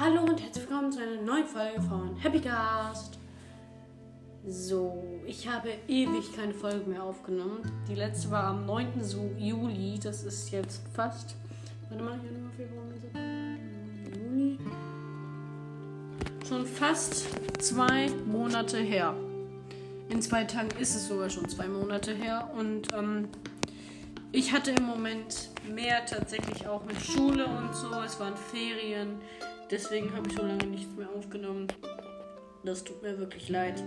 Hallo und herzlich willkommen zu einer neuen Folge von Happycast. So, ich habe ewig keine Folge mehr aufgenommen. Die letzte war am 9. Juli. Das ist jetzt fast. Warte mal, Januar, Februar, März, Juni. Schon fast zwei Monate her. In zwei Tagen ist es sogar schon zwei Monate her. Und ähm, ich hatte im Moment mehr tatsächlich auch mit Schule und so. Es waren Ferien. Deswegen habe ich so lange nichts mehr aufgenommen. Das tut mir wirklich leid.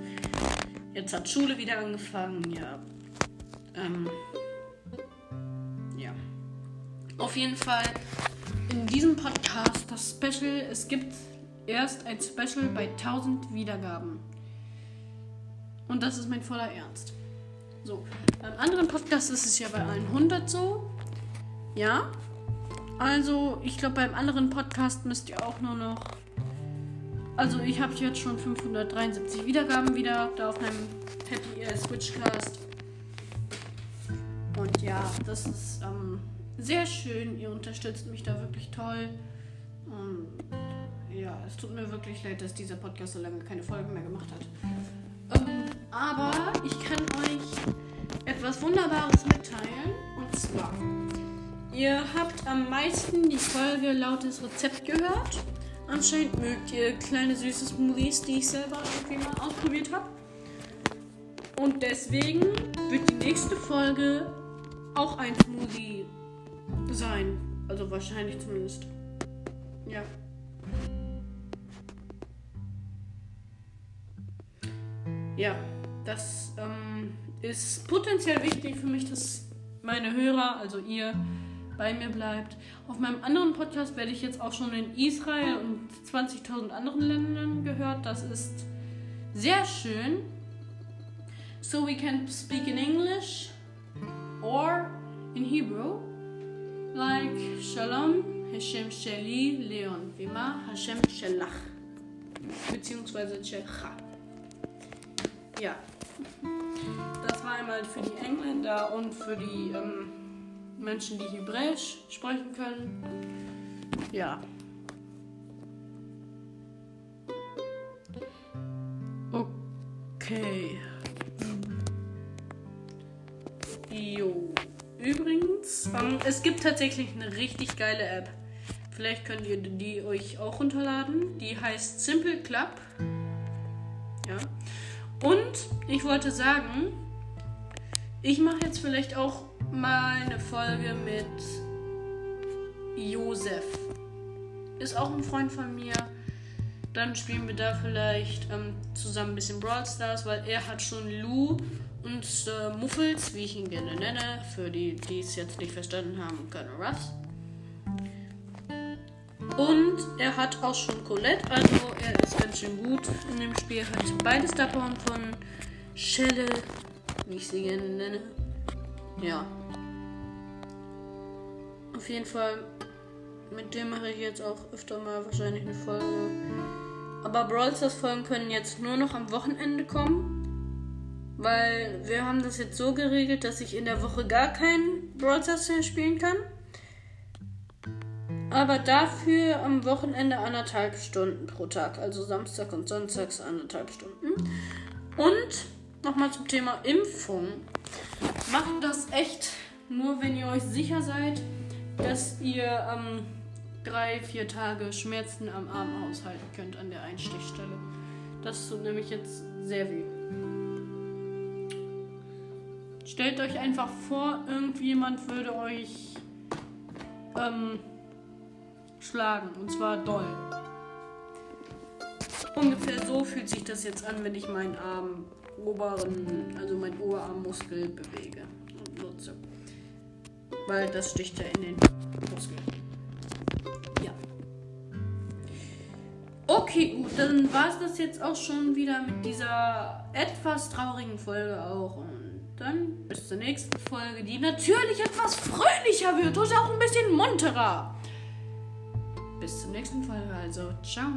Jetzt hat Schule wieder angefangen, ja. Ähm, ja. Auf jeden Fall in diesem Podcast das Special. Es gibt erst ein Special bei 1000 Wiedergaben. Und das ist mein voller Ernst. So, beim anderen Podcast ist es ja bei allen 100 so. Ja. Also, ich glaube, beim anderen Podcast müsst ihr auch nur noch. Also, ich habe jetzt schon 573 Wiedergaben wieder da auf meinem Happy äh, Switchcast. Und ja, das ist ähm, sehr schön. Ihr unterstützt mich da wirklich toll. Und ja, es tut mir wirklich leid, dass dieser Podcast so lange keine Folgen mehr gemacht hat. Ähm, aber ich kann euch etwas Wunderbares mitteilen. Und zwar, ihr habt am meisten die Folge Lautes Rezept gehört. Anscheinend mögt ihr kleine süße Smoothies, die ich selber irgendwie mal ausprobiert habe. Und deswegen wird die nächste Folge auch ein Smoothie sein. Also wahrscheinlich zumindest. Ja. Ja, das ähm, ist potenziell wichtig für mich, dass meine Hörer, also ihr, bei mir bleibt. Auf meinem anderen Podcast werde ich jetzt auch schon in Israel und 20.000 anderen Ländern gehört. Das ist sehr schön. So we can speak in English or in Hebrew. Like Shalom, Hashem Sheli, Leon, Vima, Hashem Shelach. Beziehungsweise Shecha. Ja. Das war einmal für die Engländer und für die ähm, Menschen, die Hebräisch sprechen können. Ja. Okay. Jo. Übrigens, ähm, es gibt tatsächlich eine richtig geile App. Vielleicht könnt ihr die euch auch runterladen. Die heißt Simple Club. Ja. Und ich wollte sagen, ich mache jetzt vielleicht auch mal eine Folge mit Josef. Ist auch ein Freund von mir. Dann spielen wir da vielleicht ähm, zusammen ein bisschen Brawl Stars, weil er hat schon Lou und äh, Muffels, wie ich ihn gerne nenne, für die, die es jetzt nicht verstanden haben, Colonel Ruffs. Und er hat auch schon Colette, also er ist ganz schön gut in dem Spiel. Hat beide Star Power von Schelle, wie ich sie gerne nenne. Ja. Auf jeden Fall, mit dem mache ich jetzt auch öfter mal wahrscheinlich eine Folge. Aber Brawl Stars Folgen können jetzt nur noch am Wochenende kommen. Weil wir haben das jetzt so geregelt, dass ich in der Woche gar keinen Brawl Stars mehr spielen kann. Aber dafür am Wochenende anderthalb Stunden pro Tag. Also Samstag und Sonntags anderthalb Stunden. Und nochmal zum Thema Impfung. Macht das echt nur, wenn ihr euch sicher seid, dass ihr ähm, drei, vier Tage Schmerzen am Arm aushalten könnt an der Einstichstelle. Das tut nämlich jetzt sehr weh. Stellt euch einfach vor, irgendjemand würde euch ähm, schlagen. Und zwar doll. Ungefähr so fühlt sich das jetzt an, wenn ich meinen Arm oberen, also meinen Oberarmmuskel bewege und nutze. Weil das sticht ja in den Muskel. Ja. Okay, gut, dann war es das jetzt auch schon wieder mit dieser etwas traurigen Folge auch. Und dann bis zur nächsten Folge, die natürlich etwas fröhlicher wird und auch ein bisschen munterer. Bis zur nächsten Folge, also ciao.